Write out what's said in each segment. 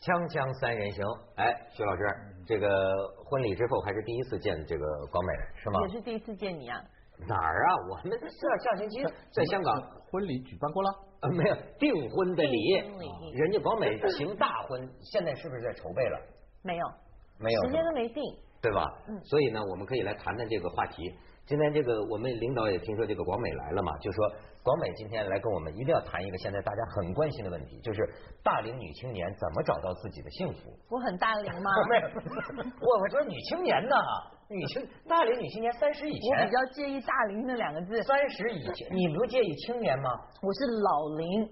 锵锵三人行，哎，徐老师，这个婚礼之后还是第一次见这个广美是吗？也是第一次见你啊。哪儿啊？我们这上星期在香港婚礼举办过了，呃，没有订婚的礼，人家广美行大婚，现在是不是在筹备了？没有，没有，时间都没定。对吧？嗯所以呢，我们可以来谈谈这个话题。今天这个我们领导也听说这个广美来了嘛，就说广美今天来跟我们一定要谈一个现在大家很关心的问题，就是大龄女青年怎么找到自己的幸福。我很大龄吗？没有，我我说女青年呢，女青大龄女青年三十以前我比，较介意“大龄”那两个字。三十以前，你不介意青年吗？我是老龄，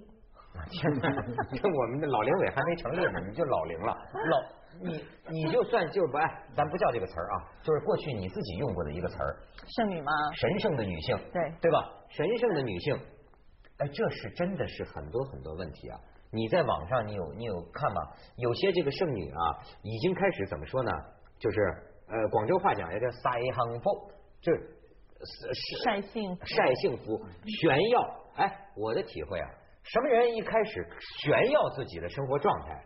天哪，这我们的老龄委还没成立呢，你就老龄了。老你 你就算就是不哎，咱不叫这个词儿啊，就是过去你自己用过的一个词儿，剩女吗？神圣的女性，对对吧？神圣的女性，哎，这是真的是很多很多问题啊！你在网上你有你有看吗？有些这个圣女啊，已经开始怎么说呢？就是呃，广州话讲也叫撒一行福，就晒幸福晒幸福，炫耀。哎，我的体会啊，什么人一开始炫耀自己的生活状态？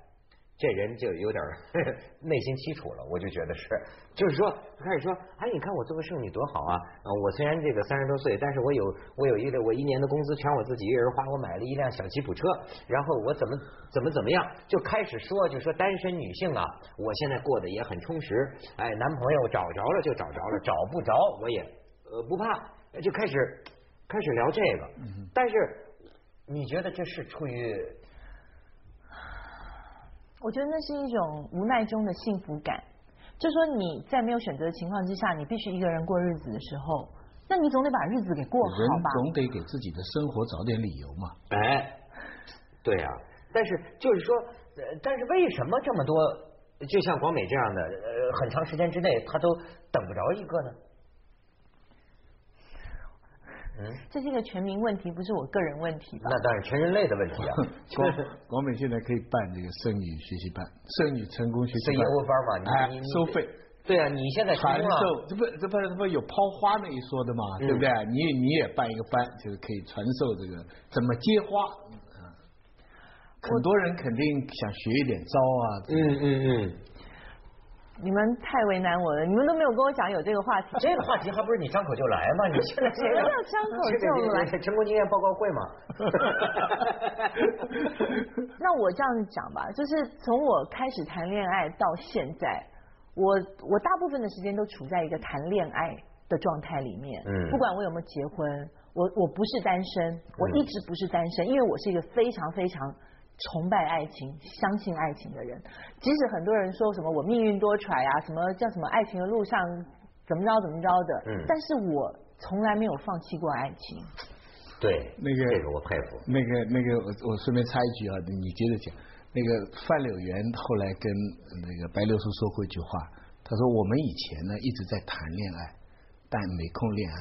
这人就有点儿 内心凄楚了，我就觉得是，就是说开始说，哎，你看我做个剩女多好啊！啊，我虽然这个三十多岁，但是我有我有一个我一年的工资全我自己一个人花，我买了一辆小吉普车，然后我怎么怎么怎么样，就开始说，就说单身女性啊，我现在过得也很充实，哎，男朋友找着了就找着了，找不着我也呃不怕，就开始开始聊这个，但是你觉得这是出于？我觉得那是一种无奈中的幸福感。就说你在没有选择的情况之下，你必须一个人过日子的时候，那你总得把日子给过好吧？总得给自己的生活找点理由嘛。哎，对呀、但是就是说，呃，但是为什么这么多，就像广美这样的，呃，很长时间之内他都等不着一个呢？嗯，这是一个全民问题，不是我个人问题吧？那当然全人类的问题啊，广广美现在可以办这个剩女学习班、剩女成功学习班，务班嘛，你哎收费。对啊，你现在传授，这不这不这不有抛花那一说的吗？嗯对不对？你你也办一个班，就是可以传授这个怎么接花。嗯很多人肯定想学一点招啊。嗯嗯嗯，你们太为难我了，你们都没有跟我讲有这个话题。这个话题还不是你张口就来吗？你 现在这个什么叫张口就来这个成功经验报告会嘛？那我这样讲吧，就是从我开始谈恋爱到现在，我我大部分的时间都处在一个谈恋爱的状态里面。嗯不管我有没有结婚，我我不是单身，我一直不是单身，因为我是一个非常非常。崇拜爱情、相信爱情的人，即使很多人说什么我命运多舛啊，什么叫什么爱情的路上怎么着怎么着的，嗯但是我从来没有放弃过爱情。对，那个这个我佩服。那个那个，我我顺便插一句啊，你接着讲。那个范柳园后来跟那个白流苏说过一句话，他说我们以前呢一直在谈恋爱，但没空恋爱。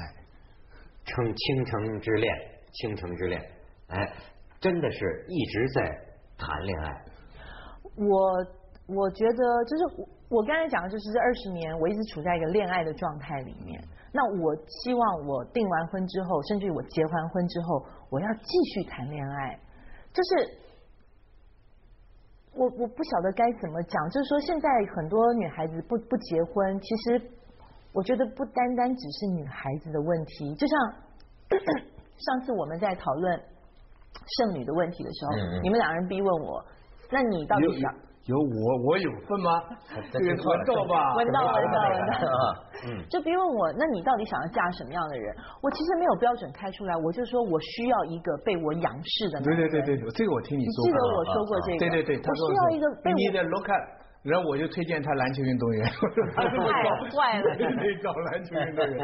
称倾城之恋，倾城之恋，哎，真的是一直在谈恋爱。我我觉得就是我我刚才讲的就是这二十年，我一直处在一个恋爱的状态里面。那我希望我订完婚之后，甚至于我结完婚之后，我要继续谈恋爱。就是我我不晓得该怎么讲，就是说现在很多女孩子不不结婚，其实我觉得不单单只是女孩子的问题，就像 上次我们在讨论剩女的问题的时候，你们两个人逼问我，那你到底有想？有我我有份吗？这个 闻到吧？闻到闻到闻到 就逼问我，那你到底想要嫁什么样的人？我其实没有标准开出来，我就说我需要一个被我仰视的男对人。对对对，这个我听你你说过。记得我说过这个？对对对，他说我需要一个被你我的 look at，然后我就推荐他篮球运动员，太坏了对对，搞篮球运动员。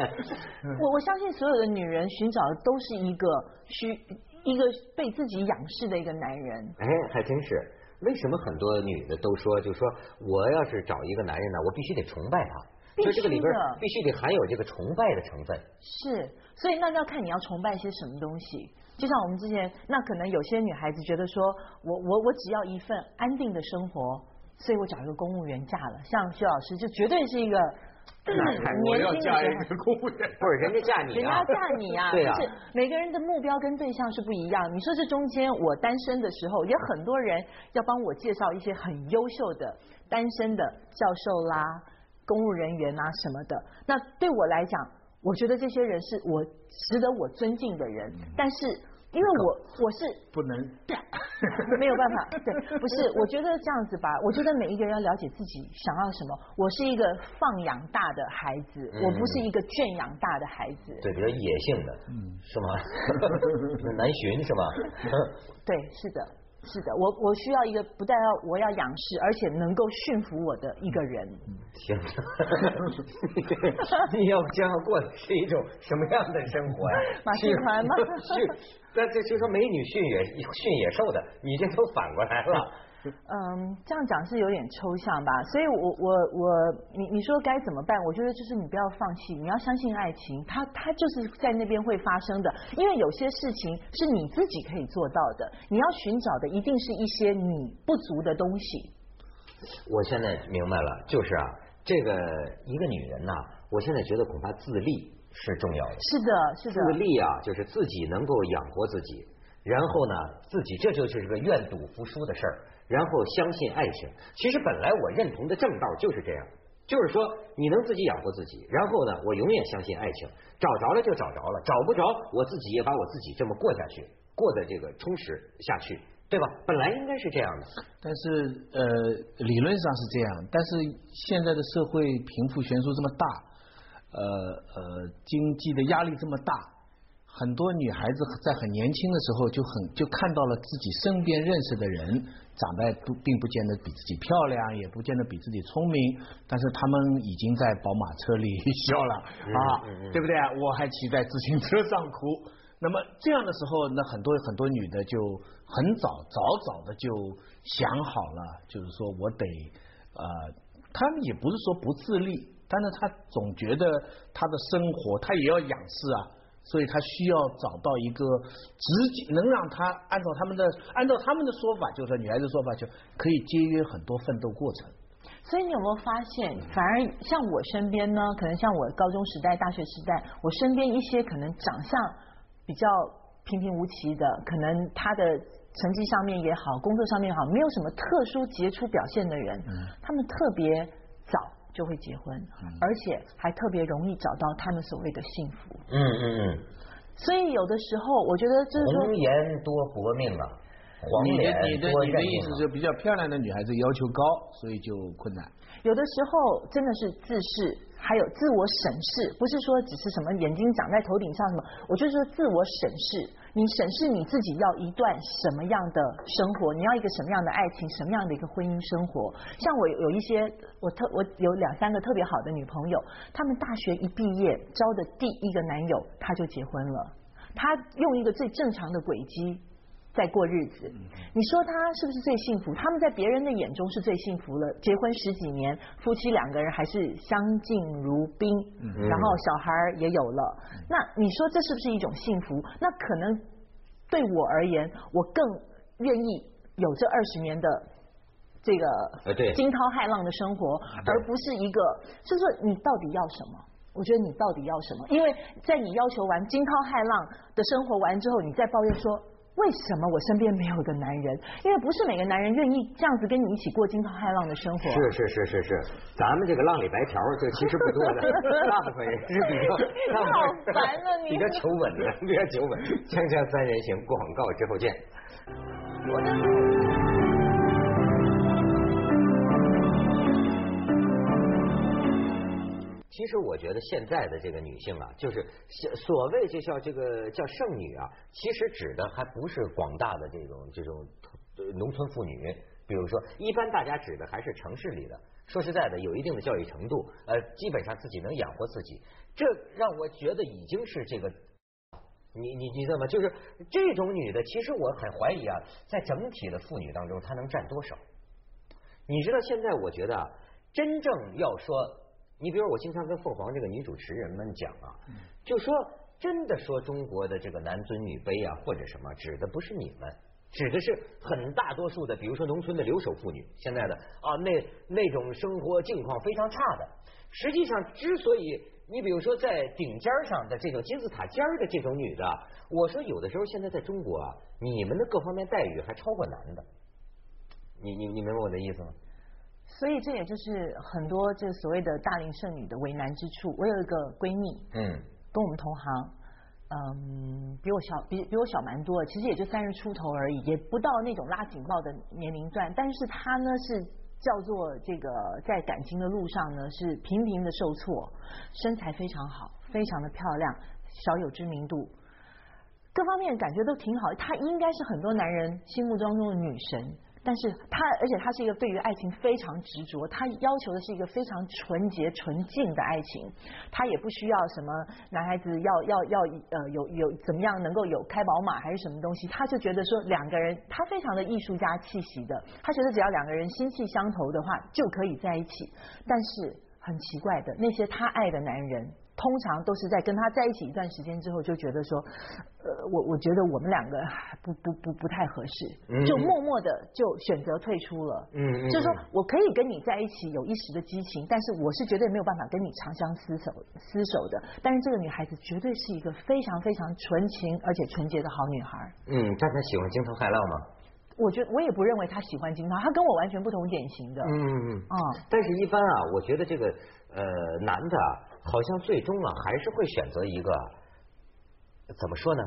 我我相信所有的女人寻找的都是一个需一个被自己仰视的一个男人。哎，还真是。为什么很多女的都说，就说我要是找一个男人呢，我必须得崇拜他，就这个里边必须得含有这个崇拜的成分。是，所以那要看你要崇拜些什么东西。就像我们之前，那可能有些女孩子觉得说，我我我只要一份安定的生活，所以我找一个公务员嫁了。像薛老师就绝对是一个我要嫁一个公务员，不是人家嫁你啊，人家嫁你啊，对啊就是每个人的目标跟对象是不一样。你说这中间我单身的时候，也很多人要帮我介绍一些很优秀的单身的教授啦、公务人员啊什么的。那对我来讲，我觉得这些人是我值得我尊敬的人，但是。因为我我是不能 没有办法，对，不是，我觉得这样子吧，我觉得每一个人要了解自己想要什么。我是一个放养大的孩子，我不是一个圈养大的孩子。对，比较野性的，嗯，是吗？难寻是吗？对，是的。是的，我我需要一个不但要我要仰视，而且能够驯服我的一个人。天哪！你要将要过的是一种什么样的生活呀？马戏团吗？驯，那这就说美女驯野驯野兽的，你这都反过来了。嗯，这样讲是有点抽象吧，所以我我我，你你说该怎么办？我觉得就是你不要放弃，你要相信爱情，它它就是在那边会发生的，因为有些事情是你自己可以做到的，你要寻找的一定是一些你不足的东西。我现在明白了，就是啊，这个一个女人呐，我现在觉得恐怕自立是重要的。是的，是的。自立啊，就是自己能够养活自己，然后呢，自己这就是个愿赌服输的事儿。然后相信爱情，其实本来我认同的正道就是这样，就是说你能自己养活自己，然后呢，我永远相信爱情，找着了就找着了，找不着我自己也把我自己这么过下去，过的这个充实下去，对吧？本来应该是这样的。但是呃，理论上是这样，但是现在的社会贫富悬殊这么大，呃呃，经济的压力这么大，很多女孩子在很年轻的时候就很就看到了自己身边认识的人。长得不并不见得比自己漂亮，也不见得比自己聪明，但是他们已经在宝马车里笑了啊，对不对？我还骑在自行车上哭。那么这样的时候，那很多很多女的就很早早早的就想好了，就是说我得呃，他们也不是说不自立，但是她总觉得她的生活她也要仰视啊。所以他需要找到一个直接能让他按照他们的按照他们的说法，就是女孩子说法，就可以节约很多奋斗过程。所以你有没有发现，反而像我身边呢，可能像我高中时代、大学时代，我身边一些可能长相比较平平无奇的，可能他的成绩上面也好，工作上面也好，没有什么特殊杰出表现的人，他们特别早。就会结婚，而且还特别容易找到他们所谓的幸福。嗯嗯嗯。所以有的时候，我觉得就是说，红颜多薄命啊，黄脸多你的你的意思是比较漂亮的女孩子要求高，所以就困难。有的时候真的是自视，还有自我审视，不是说只是什么眼睛长在头顶上什么，我就是说自我审视。你审视你自己要一段什么样的生活？你要一个什么样的爱情？什么样的一个婚姻生活？像我有一些，我特我有两三个特别好的女朋友，她们大学一毕业招的第一个男友，她就结婚了。她用一个最正常的轨迹。在过日子，你说他是不是最幸福？他们在别人的眼中是最幸福了。结婚十几年，夫妻两个人还是相敬如宾，然后小孩也有了。那你说这是不是一种幸福？那可能对我而言，我更愿意有这二十年的这个惊涛骇浪的生活，而不是一个就是说你到底要什么？我觉得你到底要什么？因为在你要求完惊涛骇浪的生活完之后，你再抱怨说。为什么我身边没有个男人？因为不是每个男人愿意这样子跟你一起过惊涛骇浪的生活。是是是是是，咱们这个浪里白条，这其实不多的，大部分人是比较，好烦啊你，比较求稳的，比较求稳。锵锵三人行，广告之后见。我的。其实我觉得现在的这个女性啊，就是所谓就叫这个叫剩女啊，其实指的还不是广大的这种这种农村妇女。比如说，一般大家指的还是城市里的。说实在的，有一定的教育程度，呃，基本上自己能养活自己。这让我觉得已经是这个，你你你知道吗？就是这种女的，其实我很怀疑啊，在整体的妇女当中，她能占多少？你知道，现在我觉得啊，真正要说。你比如我经常跟凤凰这个女主持人们讲啊，就说真的说中国的这个男尊女卑啊或者什么，指的不是你们，指的是很大多数的，比如说农村的留守妇女，现在的啊那那种生活境况非常差的。实际上，之所以你比如说在顶尖上的这种金字塔尖的这种女的，我说有的时候现在在中国啊，你们的各方面待遇还超过男的。你你你明白我的意思吗？所以这也就是很多这所谓的大龄剩女的为难之处。我有一个闺蜜，嗯，跟我们同行，嗯，比我小比比我小蛮多，其实也就三十出头而已，也不到那种拉警报的年龄段。但是她呢是叫做这个在感情的路上呢是频频的受挫，身材非常好，非常的漂亮，小有知名度，各方面感觉都挺好。她应该是很多男人心目当中的女神。但是他，而且他是一个对于爱情非常执着，他要求的是一个非常纯洁纯净的爱情，他也不需要什么男孩子要要要呃有有怎么样能够有开宝马还是什么东西，他就觉得说两个人他非常的艺术家气息的，他觉得只要两个人心气相投的话就可以在一起，但是很奇怪的那些他爱的男人。通常都是在跟他在一起一段时间之后，就觉得说，呃，我我觉得我们两个不不不不太合适，就默默的就选择退出了。嗯嗯，就是说我可以跟你在一起有一时的激情，但是我是绝对没有办法跟你长相厮守厮守的。但是这个女孩子绝对是一个非常非常纯情而且纯洁的好女孩。嗯，但她喜欢惊涛骇浪吗？我觉得我也不认为她喜欢惊涛，她跟我完全不同典型的。嗯嗯嗯。啊，但是一般啊，我觉得这个呃男的。好像最终啊，还是会选择一个怎么说呢？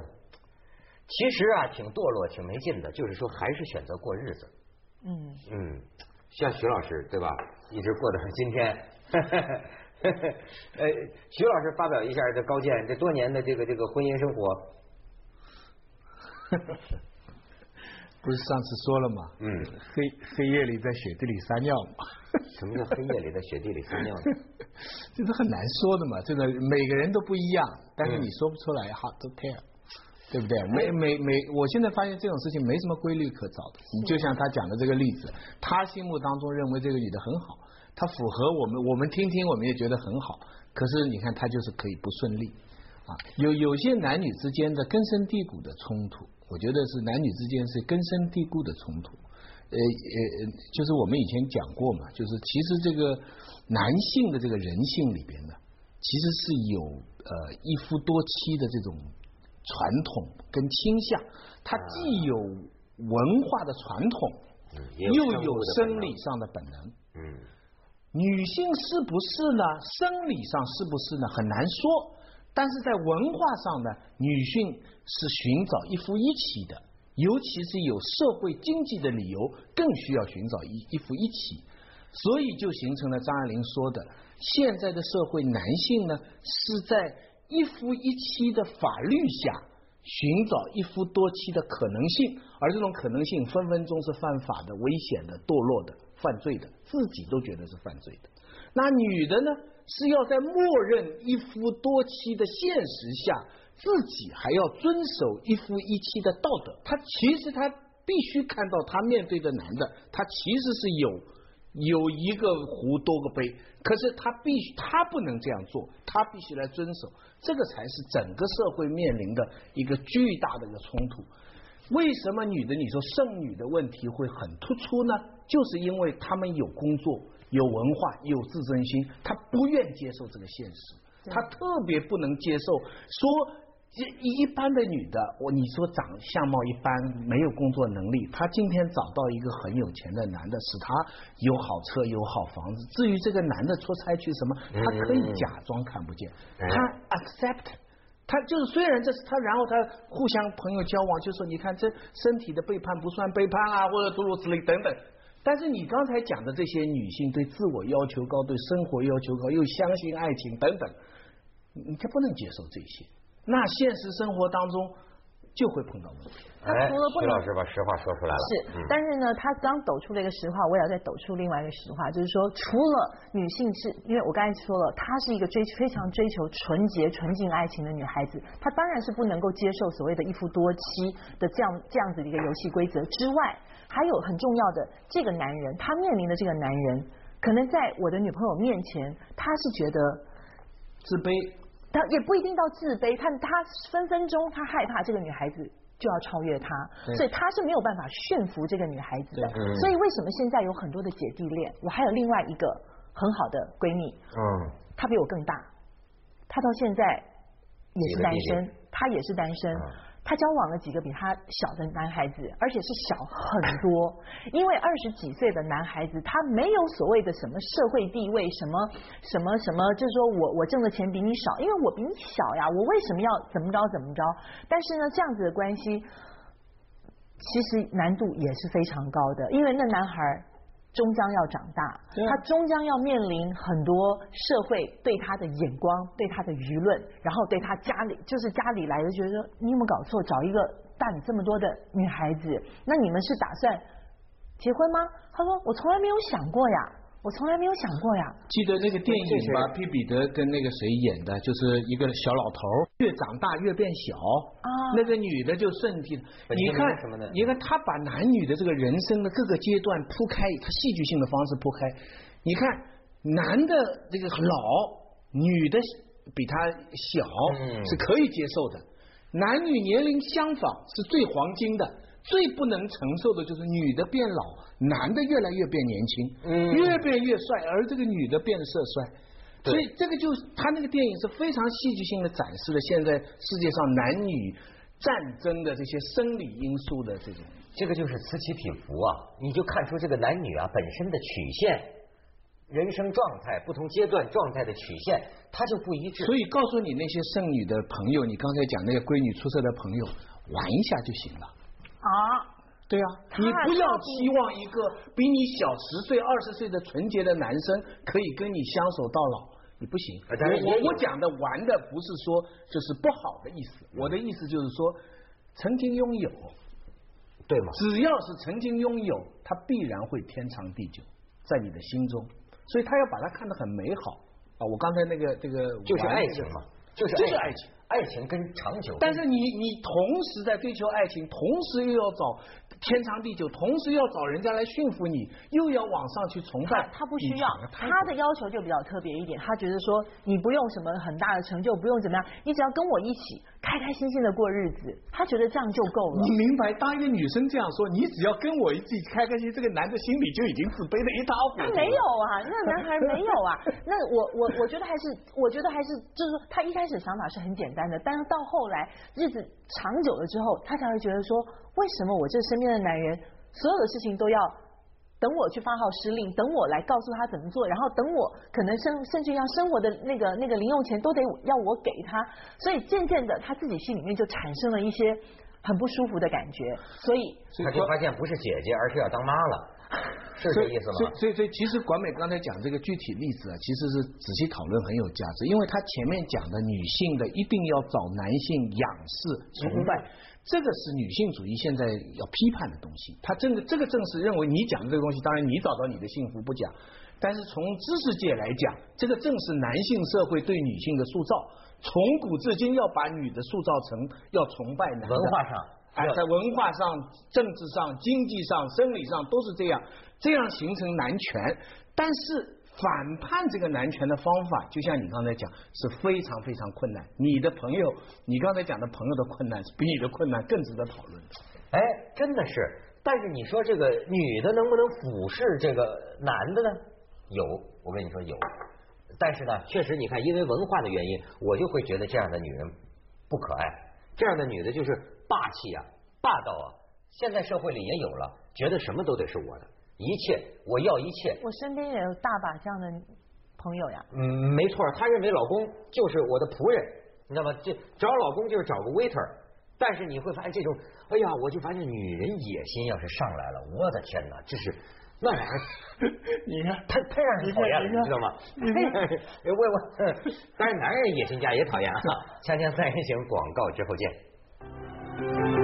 其实啊，挺堕落、挺没劲的。就是说，还是选择过日子。嗯嗯，像徐老师对吧？一直过到今天。呃，徐老师发表一下这高见，这多年的这个这个婚姻生活。不是上次说了吗？嗯，黑黑夜里在雪地里撒尿嘛。什么叫黑夜里在雪地里撒尿呢？这是很难说的嘛，这个每个人都不一样，但是你说不出来，hard to tell，对不对？每每每，我现在发现这种事情没什么规律可找的。你就像他讲的这个例子，他心目当中认为这个女的很好，他符合我们，我们听听我们也觉得很好。可是你看他就是可以不顺利啊，有有些男女之间的根深蒂固的冲突。我觉得是男女之间是根深蒂固的冲突，呃呃，就是我们以前讲过嘛，就是其实这个男性的这个人性里边呢，其实是有呃一夫多妻的这种传统跟倾向，它既有文化的传统，又有生理上的本能。嗯，女性是不是呢？生理上是不是呢？很难说。但是在文化上呢，女性是寻找一夫一妻的，尤其是有社会经济的理由，更需要寻找一一夫一妻，所以就形成了张爱玲说的，现在的社会男性呢是在一夫一妻的法律下寻找一夫多妻的可能性，而这种可能性分分钟是犯法的、危险的、堕落的、犯罪的，自己都觉得是犯罪的。那女的呢？是要在默认一夫多妻的现实下，自己还要遵守一夫一妻的道德。他其实他必须看到他面对的男的，他其实是有有一个壶多个杯，可是他必须他不能这样做，他必须来遵守，这个才是整个社会面临的一个巨大的一个冲突。为什么女的你说剩女的问题会很突出呢？就是因为他们有工作。有文化，有自尊心，他不愿接受这个现实，他特别不能接受说一一般的女的，我你说长相貌一般，没有工作能力，她今天找到一个很有钱的男的，使她有好车有好房子。至于这个男的出差去什么，他可以假装看不见，他 accept，他就是虽然这是他，然后他互相朋友交往，就说你看这身体的背叛不算背叛啊，或者诸如此类等等。但是你刚才讲的这些女性对自我要求高，对生活要求高，又相信爱情等等，你就不能接受这些。那现实生活当中就会碰到问题。哎，徐老师把实话说出来了。是，但是呢，他刚抖出了一个实话，我也要再抖出另外一个实话，就是说，除了女性是，因为我刚才说了，她是一个追非常追求纯洁纯净爱情的女孩子，她当然是不能够接受所谓的一夫多妻的这样这样子的一个游戏规则之外。还有很重要的，这个男人他面临的这个男人，可能在我的女朋友面前，他是觉得自卑，他也不一定到自卑，他他分分钟他害怕这个女孩子就要超越他，所以他是没有办法驯服这个女孩子的。所以为什么现在有很多的姐弟恋？我还有另外一个很好的闺蜜，嗯，她比我更大，她到现在也是单身，她也是单身嗯。她交往了几个比她小的男孩子，而且是小很多。因为二十几岁的男孩子，他没有所谓的什么社会地位，什么什么什么，就是说我我挣的钱比你少，因为我比你小呀，我为什么要怎么着怎么着？但是呢，这样子的关系，其实难度也是非常高的，因为那男孩终将要长大，他终将要面临很多社会对他的眼光、对他的舆论，然后对他家里就是家里来的，觉得你有没有搞错，找一个大你这么多的女孩子，那你们是打算结婚吗？他说我从来没有想过呀，我从来没有想过呀。记得那个电影吧，这皮彼得跟那个谁演的，就是一个小老头，越长大越变小。啊那个女的就顺替，本杰明你看什么的你看他把男女的这个人生的各个阶段铺开，他戏剧性的方式铺开。你看男的这个老，女的比他小，嗯是可以接受的。男女年龄相仿是最黄金的，最不能承受的就是女的变老，男的越来越变年轻，嗯越变越帅，而这个女的变色衰。对所以这个就他那个电影是非常戏剧性的展示了现在世界上男女战争的这些生理因素的这种。这个就是此起彼伏啊，你就看出这个男女啊本身的曲线、人生状态、不同阶段状态的曲线，它就不一致。所以告诉你那些剩女的朋友，你刚才讲那些闺女出色的朋友，玩一下就行了。啊，对啊，你不要期望一个比你小十岁、二十岁的纯洁的男生可以跟你相守到老，你不行。我我我讲的玩的不是说就是不好的意思，我的意思就是说，曾经拥有，对吗？只要是曾经拥有，他必然会天长地久，在你的心中，所以他要把它看得很美好啊。我刚才那个这个就是爱情嘛，就是就是爱情。爱情跟长久，但是你你同时在追求爱情，同时又要找天长地久，同时要找人家来驯服你，又要往上去崇拜，他不需要他的要求就比较特别一点。他觉得说，你不用什么很大的成就，不用怎么样，你只要跟我一起开开心心的过日子，他觉得这样就够了你。明白？当一个女生这样说，你只要跟我一起开开心，这个男的心里就已经自卑的一塌糊涂。他没有啊，那男孩没有啊。那我我我觉得还是，我觉得还是，就是说，他一开始想法是很简单的，但是到后来日子长久了之后，他才会觉得说，为什么我这身边的男人所有的事情都要等我去发号施令，等我来告诉他怎么做，然后等我可能甚甚至要生活的那个那个零用钱都得要我给他，所以渐渐的他自己心里面就产生了一些很不舒服的感觉，所以他就发现不是姐姐，而是要当妈了，是这意思吗？所以所以所以，其实管美刚才讲这个具体例子啊，其实是仔细讨论很有价值，因为他前面讲的女性的一定要找男性仰视崇拜，这个是女性主义现在要批判的东西。他这个这个正是认为你讲的这个东西，当然你找到你的幸福不讲，但是从知识界来讲，这个正是男性社会对女性的塑造，从古至今要把女的塑造成要崇拜男的。文化上哎，在文化上、政治上、经济上、生理上都是这样，这样形成男权。但是反叛这个男权的方法，就像你刚才讲，是非常非常困难。你的朋友，你刚才讲的朋友的困难，是比你的困难更值得讨论的。哎，真的是。但是你说这个女的能不能俯视这个男的呢？有，我跟你说有。但是呢，确实你看，因为文化的原因，我就会觉得这样的女人不可爱，这样的女的就是霸气啊、霸道啊。现在社会里也有了，觉得什么都得是我的，一切我要一切。我身边也有大把这样的朋友呀。嗯，没错，她认为老公就是我的仆人，你知道吗？这找老公就是找个 waiter。但是你会发现这种，哎呀，我就发现女人野心要是上来了，我的天哪，这是那玩意儿，你看，太太让人讨厌了，你你知道吗？我 我，当然男人野心家也讨厌啊。锵锵三人行广告之后见。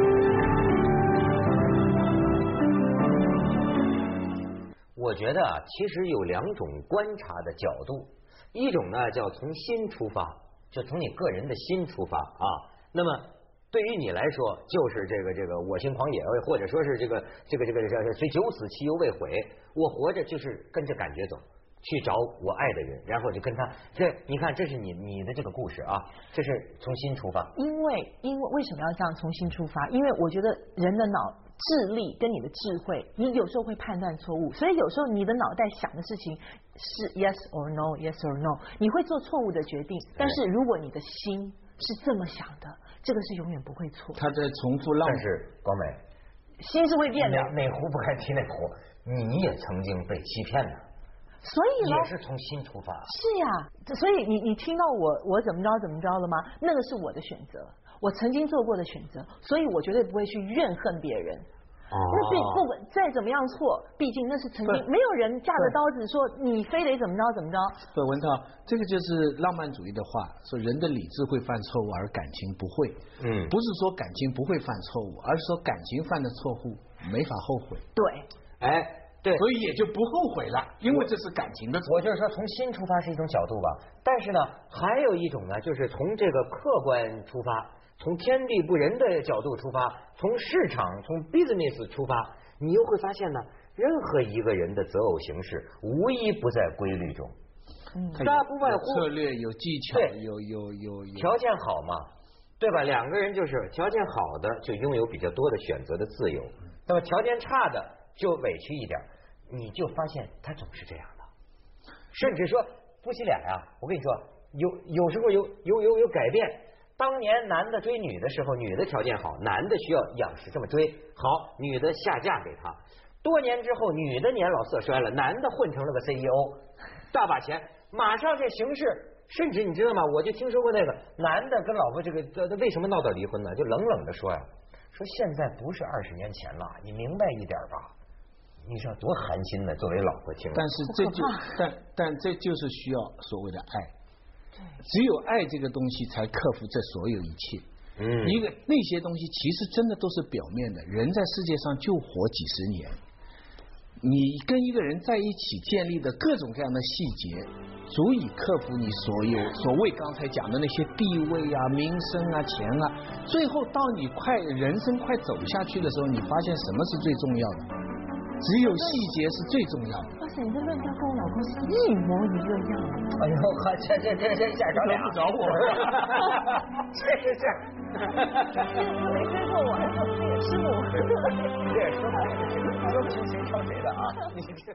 我觉得啊，其实有两种观察的角度，一种呢叫从心出发，就从你个人的心出发啊。那么对于你来说，就是这个这个我心狂野，或者说是这个这个这个这个虽九死其犹未悔，我活着就是跟着感觉走。去找我爱的人，然后就跟他这，你看这是你你的这个故事啊，这是从心出发。因为因为为什么要这样从新出发？因为我觉得人的脑智力跟你的智慧，你有时候会判断错误，所以有时候你的脑袋想的事情是 yes or no，yes or no，你会做错误的决定。但是如果你的心是这么想的，这个是永远不会错。他在重复浪但是光美，心是会变的，哪哪壶不开提哪壶，你也曾经被欺骗的，所以呢也，是从心出发。是呀，这所以你你听到我我怎么着怎么着了吗？那个是我的选择，我曾经做过的选择，所以我绝对不会去怨恨别人。哦那毕不管再怎么样错，毕竟那是曾经没有人架着刀子说你非得怎么着怎么着。对，文涛，这个就是浪漫主义的话，说人的理智会犯错误，而感情不会。嗯不是说感情不会犯错误，而是说感情犯的错误没法后悔，对，哎，对，所以也就不后悔了，因为这是感情的错。我就是说，从心出发是一种角度吧，但是呢，还有一种呢，就是从这个客观出发，从天地不仁的角度出发，从市场、从 business 出发，你又会发现呢，任何一个人的择偶形式，无一不在规律中，嗯，大不外乎策略、有技巧对，有有有有条件好嘛，对吧？两个人就是条件好的就拥有比较多的选择的自由，那么条件差的就委屈一点，你就发现他总是这样的，甚至说夫妻俩呀，我跟你说，有有时候有有有有改变。当年男的追女的时候，女的条件好，男的需要仰视这么追，好，女的下嫁给他。多年之后，女的年老色衰了，男的混成了个 CEO，大把钱，马上这形势，甚至你知道吗？我就听说过那个男的跟老婆这个这这为什么闹到离婚呢？就冷冷的说呀，说现在不是二十年前了，你明白一点吧？你说多寒心呢，作为老婆听。但是这就但但这就是需要所谓的爱，只有爱这个东西才克服这所有一切。嗯一个那些东西其实真的都是表面的，人在世界上就活几十年，你跟一个人在一起建立的各种各样的细节，足以克服你所有所谓刚才讲的那些地位啊、名声啊、钱啊。最后到你快人生快走下去的时候，你发现什么是最重要的？只有细节是最重要的。哇塞，你这论调跟我老公是一模一个样。哎呦，呵这这这这下着俩不着我这是这，次没追过我，还 说自己是师母。这说话这个说谁谁挑谁的啊？你这。